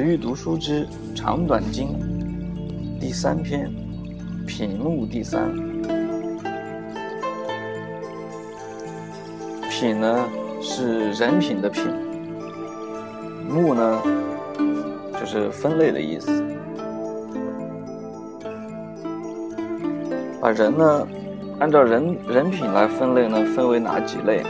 子欲读书之长短经第三篇品目第三。品呢是人品的品，目呢就是分类的意思。把人呢按照人人品来分类呢，分为哪几类？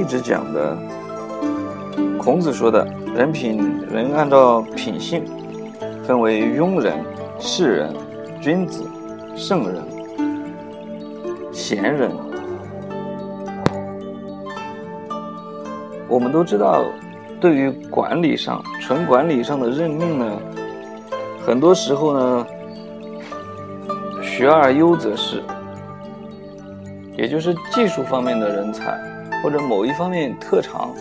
一直讲的，孔子说的人品，人按照品性分为庸人、士人、君子、圣人、贤人。我们都知道，对于管理上、纯管理上的任命呢，很多时候呢，学而优则仕。也就是技术方面的人才，或者某一方面特长，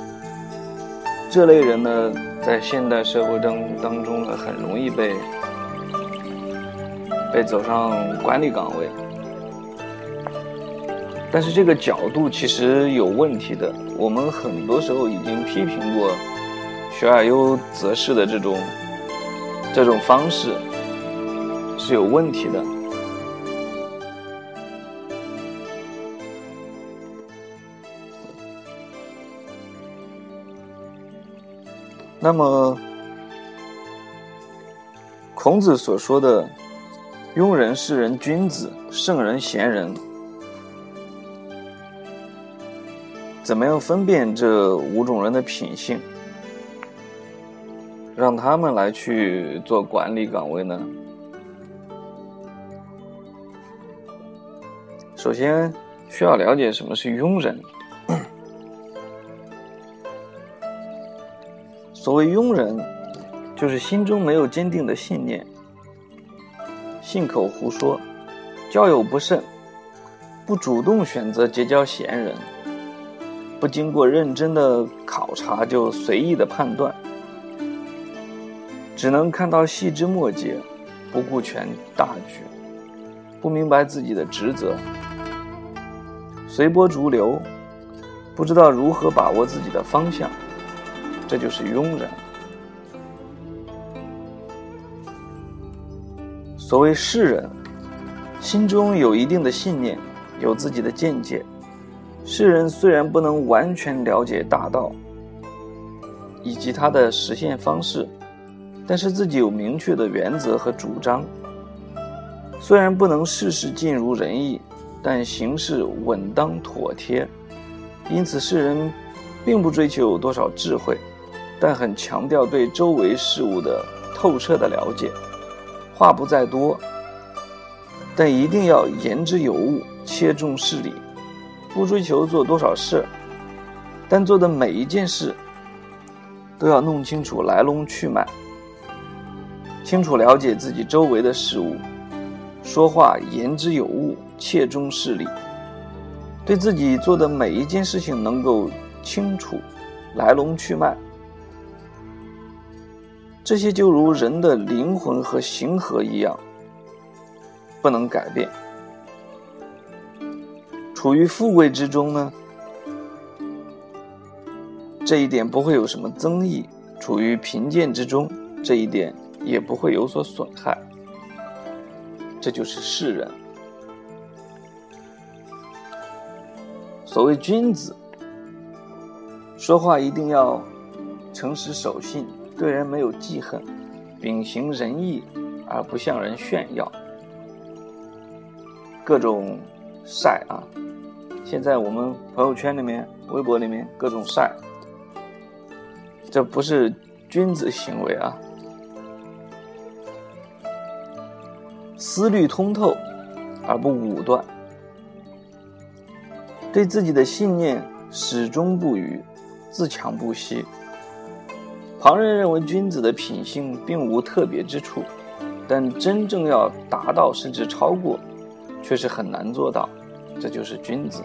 这类人呢，在现代社会当当中呢，很容易被被走上管理岗位。但是这个角度其实有问题的。我们很多时候已经批评过“学而优则仕”的这种这种方式是有问题的。那么，孔子所说的庸人、士人、君子、圣人、贤人，怎么样分辨这五种人的品性，让他们来去做管理岗位呢？首先，需要了解什么是庸人。所谓庸人，就是心中没有坚定的信念，信口胡说，交友不慎，不主动选择结交贤人，不经过认真的考察就随意的判断，只能看到细枝末节，不顾全大局，不明白自己的职责，随波逐流，不知道如何把握自己的方向。这就是庸人。所谓世人，心中有一定的信念，有自己的见解。世人虽然不能完全了解大道以及它的实现方式，但是自己有明确的原则和主张。虽然不能事事尽如人意，但行事稳当妥帖。因此，世人并不追求多少智慧。但很强调对周围事物的透彻的了解，话不在多，但一定要言之有物，切中事理，不追求做多少事，但做的每一件事都要弄清楚来龙去脉，清楚了解自己周围的事物，说话言之有物，切中事理，对自己做的每一件事情能够清楚来龙去脉。这些就如人的灵魂和形和一样，不能改变。处于富贵之中呢，这一点不会有什么争议；处于贫贱之中，这一点也不会有所损害。这就是世人。所谓君子，说话一定要诚实守信。对人没有记恨，秉行仁义，而不向人炫耀。各种晒啊！现在我们朋友圈里面、微博里面各种晒，这不是君子行为啊！思虑通透而不武断，对自己的信念始终不渝，自强不息。旁人认为君子的品性并无特别之处，但真正要达到甚至超过，却是很难做到。这就是君子。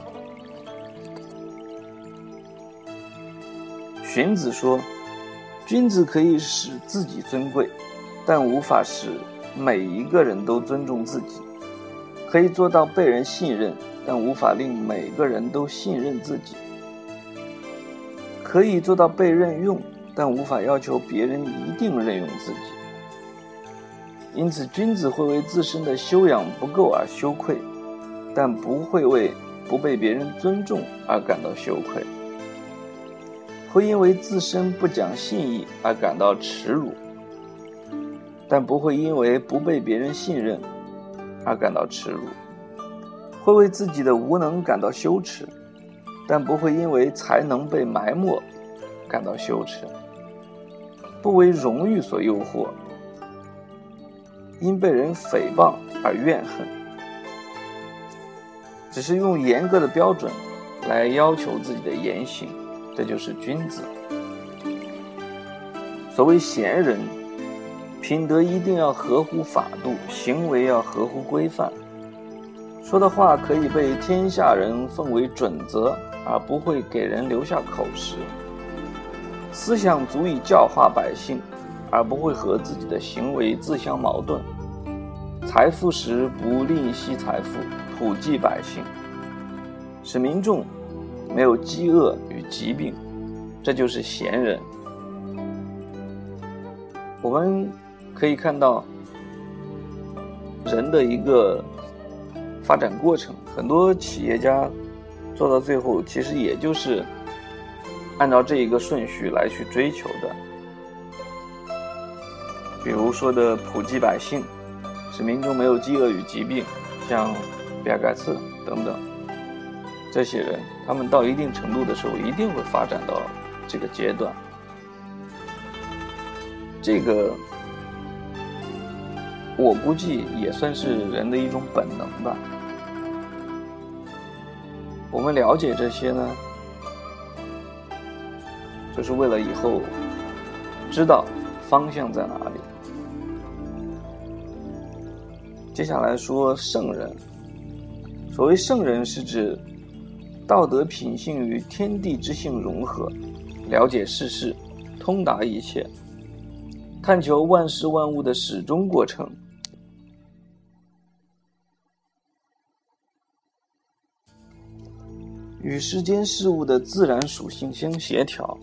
荀子说：“君子可以使自己尊贵，但无法使每一个人都尊重自己；可以做到被人信任，但无法令每个人都信任自己。可以做到被任用，但无法要求别人一定任用自己。因此，君子会为自身的修养不够而羞愧，但不会为不被别人尊重而感到羞愧；会因为自身不讲信义而感到耻辱，但不会因为不被别人信任而感到耻辱；会为自己的无能感到羞耻，但不会因为才能被埋没感到羞耻；不为荣誉所诱惑。因被人诽谤而怨恨，只是用严格的标准来要求自己的言行，这就是君子。所谓贤人，品德一定要合乎法度，行为要合乎规范，说的话可以被天下人奉为准则，而不会给人留下口实；思想足以教化百姓。而不会和自己的行为自相矛盾。财富时不吝惜财富，普济百姓，使民众没有饥饿与疾病，这就是贤人。我们可以看到人的一个发展过程，很多企业家做到最后，其实也就是按照这一个顺序来去追求的。比如说的普及百姓，使民众没有饥饿与疾病，像比尔盖茨等等这些人，他们到一定程度的时候，一定会发展到这个阶段。这个我估计也算是人的一种本能吧。我们了解这些呢，是为了以后知道方向在哪里。接下来说圣人。所谓圣人，是指道德品性与天地之性融合，了解世事，通达一切，探求万事万物的始终过程，与世间事物的自然属性相协调，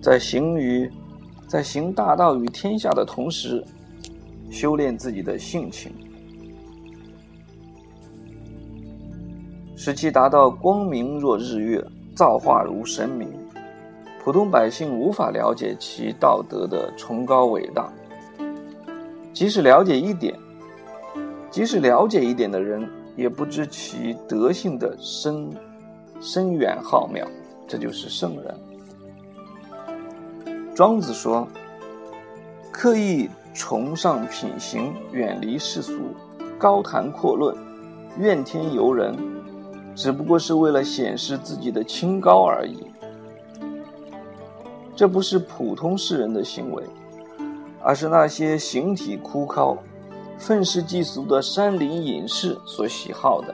在行于在行大道与天下的同时，修炼自己的性情。使其达到光明若日月，造化如神明，普通百姓无法了解其道德的崇高伟大。即使了解一点，即使了解一点的人，也不知其德性的深深远浩渺。这就是圣人。庄子说：“刻意崇尚品行，远离世俗，高谈阔论，怨天尤人。”只不过是为了显示自己的清高而已，这不是普通世人的行为，而是那些形体枯槁、愤世嫉俗的山林隐士所喜好的。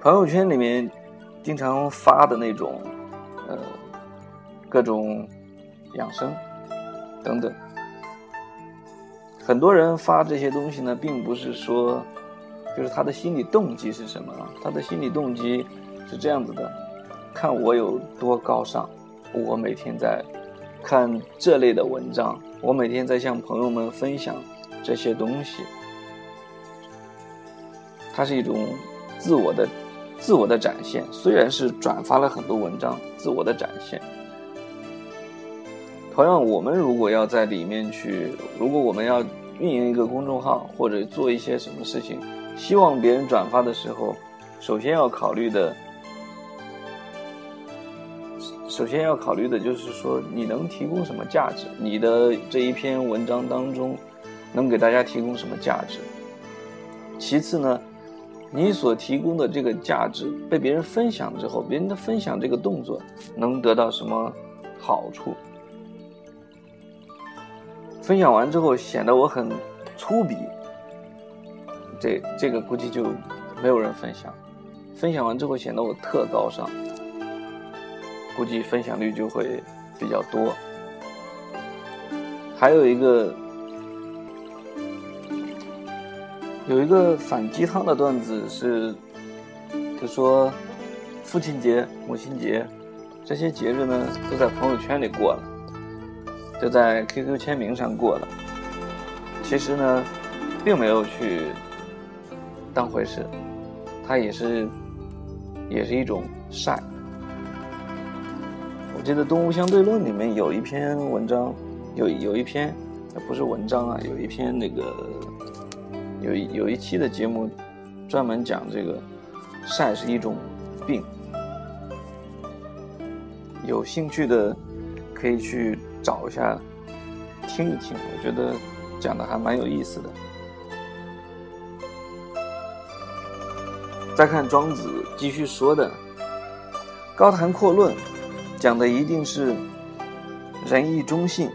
朋友圈里面经常发的那种，呃，各种养生等等。很多人发这些东西呢，并不是说，就是他的心理动机是什么？他的心理动机是这样子的：看我有多高尚，我每天在看这类的文章，我每天在向朋友们分享这些东西。它是一种自我的、自我的展现，虽然是转发了很多文章，自我的展现。同样，我们如果要在里面去，如果我们要运营一个公众号或者做一些什么事情，希望别人转发的时候，首先要考虑的，首先要考虑的就是说，你能提供什么价值？你的这一篇文章当中，能给大家提供什么价值？其次呢，你所提供的这个价值被别人分享之后，别人的分享这个动作能得到什么好处？分享完之后显得我很粗鄙，这这个估计就没有人分享。分享完之后显得我特高尚，估计分享率就会比较多。还有一个有一个反鸡汤的段子是就说父亲节、母亲节这些节日呢，都在朋友圈里过了，就在 QQ 签名上过了。其实呢，并没有去当回事，它也是也是一种晒。我记得《动物相对论》里面有一篇文章，有有一篇不是文章啊，有一篇那个有一有一期的节目专门讲这个晒是一种病，有兴趣的可以去找一下听一听，我觉得。讲的还蛮有意思的。再看庄子继续说的《高谈阔论》，讲的一定是仁义忠信，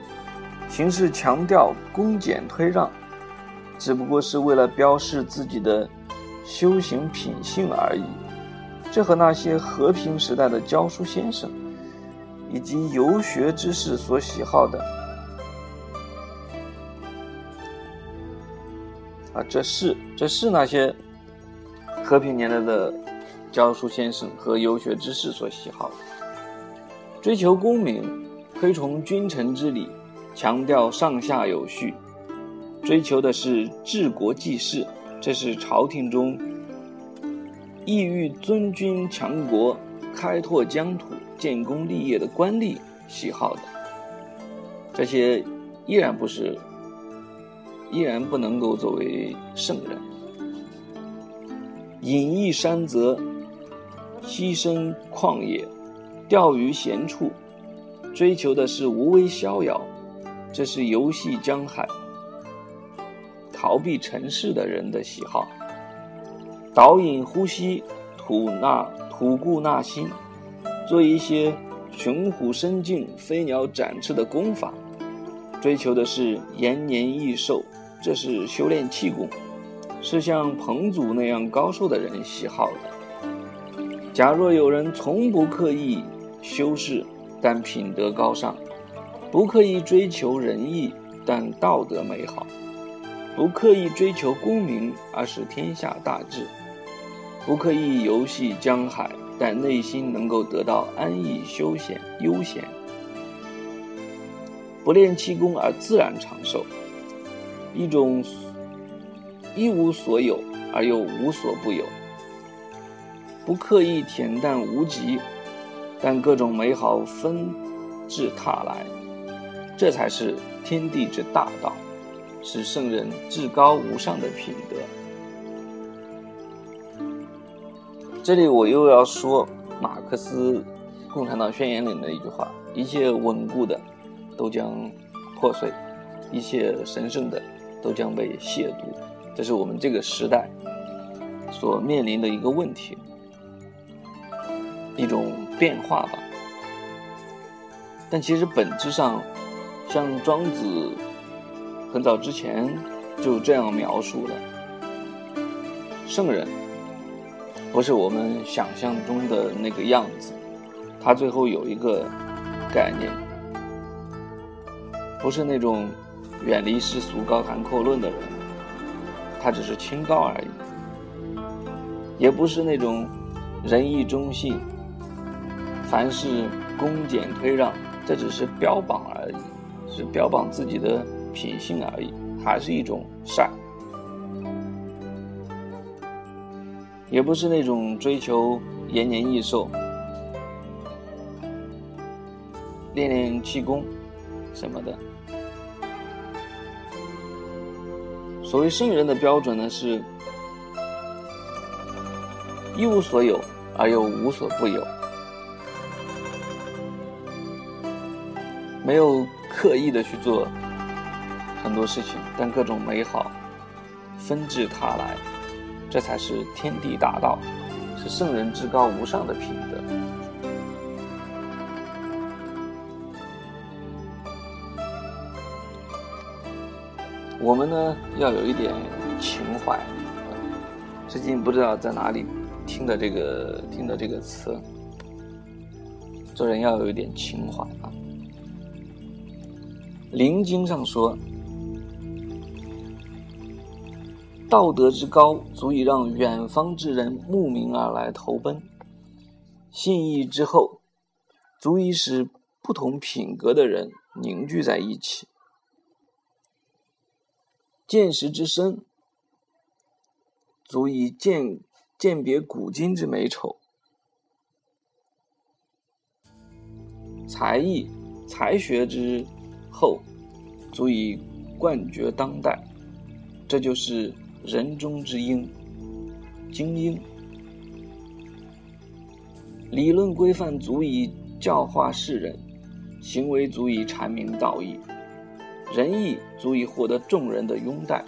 形式强调恭俭推让，只不过是为了标示自己的修行品性而已。这和那些和平时代的教书先生以及游学之士所喜好的。啊，这是这是那些和平年代的教书先生和游学之士所喜好的，追求功名，推崇君臣之礼，强调上下有序，追求的是治国济世，这是朝廷中意欲尊君强国、开拓疆土、建功立业的官吏喜好的，这些依然不是。依然不能够作为圣人。隐逸山泽，栖身旷野，钓鱼闲处，追求的是无为逍遥，这是游戏江海、逃避尘世的人的喜好。导引呼吸，吐纳吐故纳新，做一些雄虎生境、飞鸟展翅的功法，追求的是延年益寿。这是修炼气功，是像彭祖那样高寿的人喜好的。假若有人从不刻意修饰，但品德高尚；不刻意追求仁义，但道德美好；不刻意追求功名，而使天下大治；不刻意游戏江海，但内心能够得到安逸休闲悠闲；不练气功而自然长寿。一种一无所有而又无所不有，不刻意恬淡无极，但各种美好纷至沓来，这才是天地之大，是圣人至高无上的品德。这里我又要说马克思《共产党宣言》里的一句话：一切稳固的都将破碎，一切神圣的。都将被亵渎，这是我们这个时代所面临的一个问题，一种变化吧。但其实本质上，像庄子很早之前就这样描述了：圣人不是我们想象中的那个样子，他最后有一个概念，不是那种。远离世俗、高谈阔论的人，他只是清高而已，也不是那种仁义忠信、凡事恭俭推让，这只是标榜而已，是标榜自己的品性而已，还是一种善；也不是那种追求延年益寿、练练气功什么的。所谓圣人的标准呢，是一无所有而又无所不有，没有刻意的去做很多事情，但各种美好纷至沓来，这才是天地大道，是圣人至高无上的品德。我们呢要有一点情怀。最近不知道在哪里听的这个听的这个词，做人要有一点情怀啊。《灵经》上说：“道德之高，足以让远方之人慕名而来投奔；信义之厚，足以使不同品格的人凝聚在一起；见识之深，足以鉴鉴别古今之美丑；才艺才学之厚，足以冠绝当代。这就是人中之英，精英。理论规范足以教化世人，行为足以阐明道义，仁义足以获得众人的拥戴，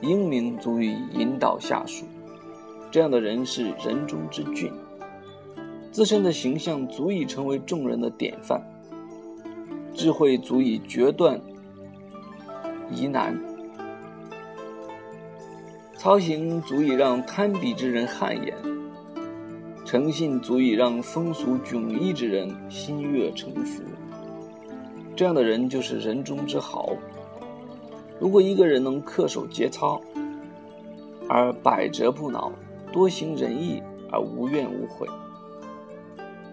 英明足以引导下属。这样的人是人中之俊，自身的形象足以成为众人的典范，智慧足以决断疑难。操行足以让贪鄙之人汗颜，诚信足以让风俗迥异之人心悦诚服。这样的人就是人中之豪。如果一个人能恪守节操，而百折不挠，多行仁义而无怨无悔，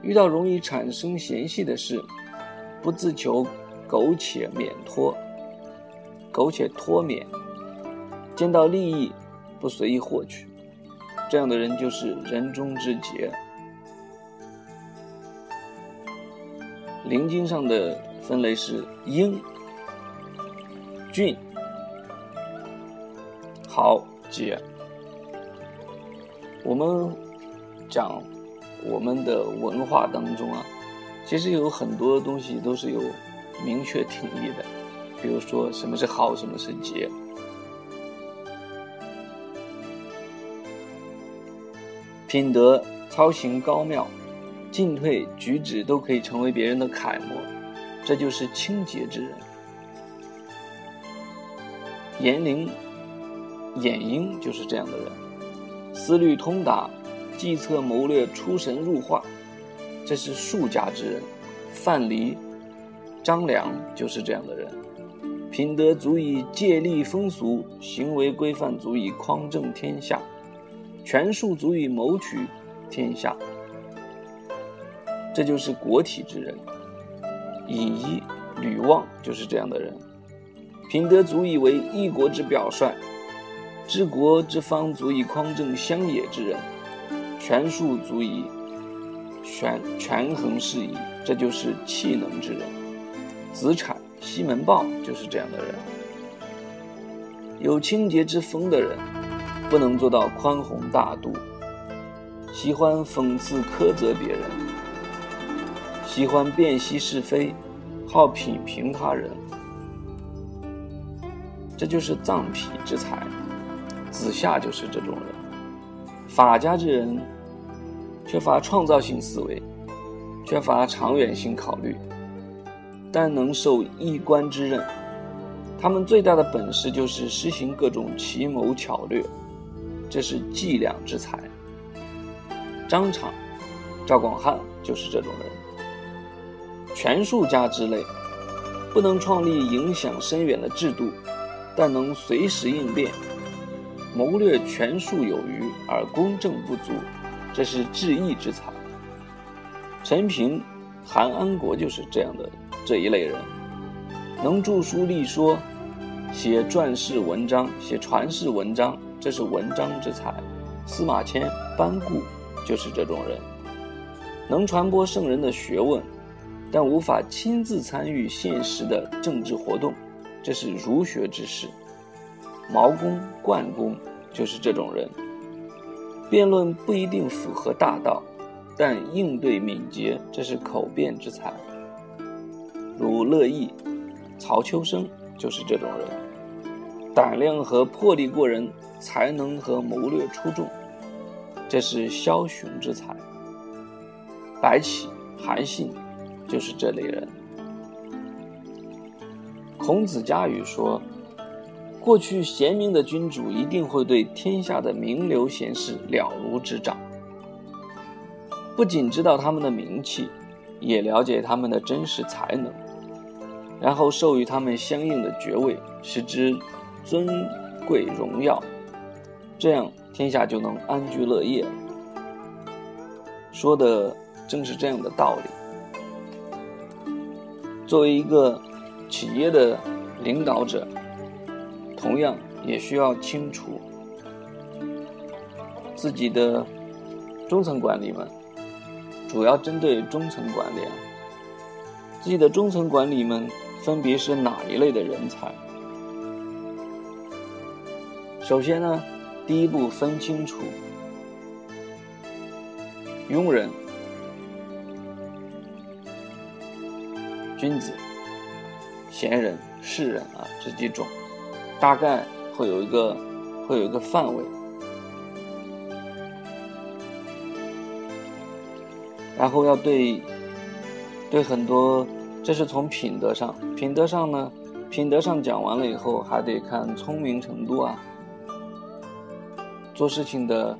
遇到容易产生嫌隙的事，不自求苟且免脱，苟且脱免，见到利益。不随意获取，这样的人就是人中之杰。灵经上的分类是英、俊、豪、杰。我们讲我们的文化当中啊，其实有很多东西都是有明确定义的，比如说什么是好，什么是杰。品德操行高妙，进退举止都可以成为别人的楷模，这就是清洁之人。严灵、眼英就是这样的人，思虑通达，计策谋略出神入化，这是术家之人。范蠡、张良就是这样的人，品德足以借力风俗，行为规范足以匡正天下。权术足以谋取天下，这就是国体之人。尹一、吕望就是这样的人，品德足以为一国之表率，治国之方足以匡正乡野之人，权术足以权权衡事宜，这就是气能之人。子产、西门豹就是这样的人，有清洁之风的人。不能做到宽宏大度，喜欢讽刺苛责别人，喜欢辨析是非，好品评他人，这就是藏痞之才。子夏就是这种人。法家之人缺乏创造性思维，缺乏长远性考虑，但能受一官之任。他们最大的本事就是实行各种奇谋巧略。这是计量之才。张敞、赵广汉就是这种人。权术家之类，不能创立影响深远的制度，但能随时应变，谋略权术有余而公正不足，这是治义之才。陈平、韩安国就是这样的这一类人，能著书立说，写传世文章，写传世文章。这是文章之才，司马迁、班固就是这种人，能传播圣人的学问，但无法亲自参与现实的政治活动，这是儒学之士。毛公、灌公就是这种人，辩论不一定符合大道，但应对敏捷，这是口辩之才。如乐毅、曹秋生就是这种人。胆量和魄力过人，才能和谋略出众，这是枭雄之才。白起、韩信就是这类人。孔子家语说：“过去贤明的君主一定会对天下的名流贤士了如指掌，不仅知道他们的名气，也了解他们的真实才能，然后授予他们相应的爵位，使之。”尊贵荣耀，这样天下就能安居乐业。说的正是这样的道理。作为一个企业的领导者，同样也需要清楚自己的中层管理们，主要针对中层管理啊，自己的中层管理们分别是哪一类的人才？首先呢，第一步分清楚。庸人、君子、贤人、士人啊这几种，大概会有一个会有一个范围，然后要对对很多，这是从品德上，品德上呢，品德上讲完了以后，还得看聪明程度啊。做事情的，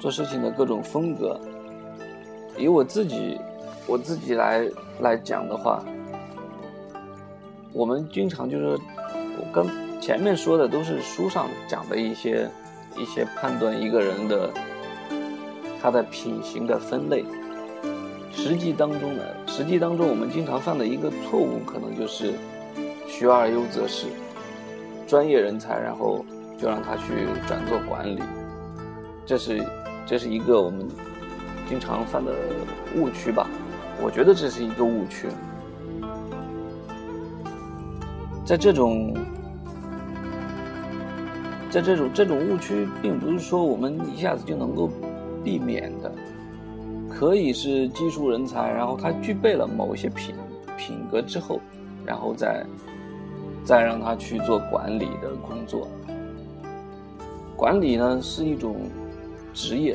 做事情的各种风格，以我自己，我自己来来讲的话，我们经常就是，我刚前面说的都是书上讲的一些一些判断一个人的他的品行的分类，实际当中呢，实际当中我们经常犯的一个错误，可能就是学而优则仕，专业人才，然后。就让他去转做管理，这是这是一个我们经常犯的误区吧？我觉得这是一个误区。在这种在这种这种误区，并不是说我们一下子就能够避免的，可以是技术人才，然后他具备了某一些品品格之后，然后再再让他去做管理的工作。管理呢是一种职业，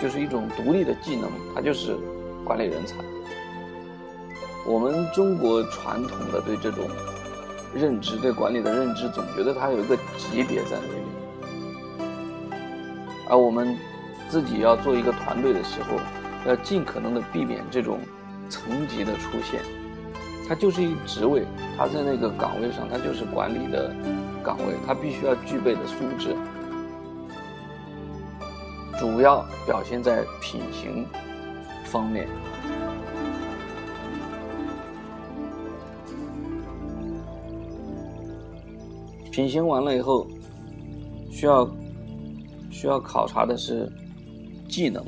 就是一种独立的技能，它就是管理人才。我们中国传统的对这种认知、对管理的认知，总觉得它有一个级别在那里。而我们自己要做一个团队的时候，要尽可能的避免这种层级的出现。它就是一职位，它在那个岗位上，它就是管理的岗位，它必须要具备的素质。主要表现在品行方面。品行完了以后，需要需要考察的是技能，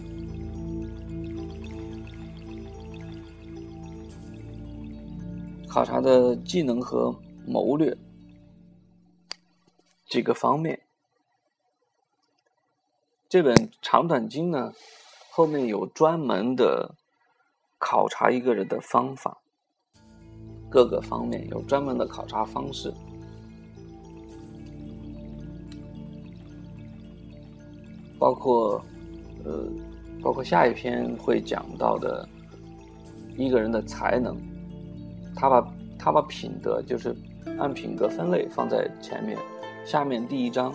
考察的技能和谋略几个方面。这本《长短经》呢，后面有专门的考察一个人的方法，各个方面有专门的考察方式，包括呃，包括下一篇会讲到的一个人的才能，他把他把品德就是按品格分类放在前面，下面第一章，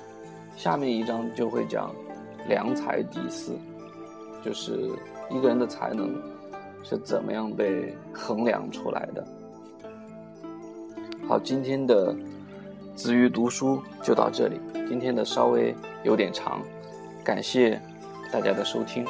下面一章就会讲。良才第四，就是一个人的才能是怎么样被衡量出来的。好，今天的子瑜读书就到这里，今天的稍微有点长，感谢大家的收听。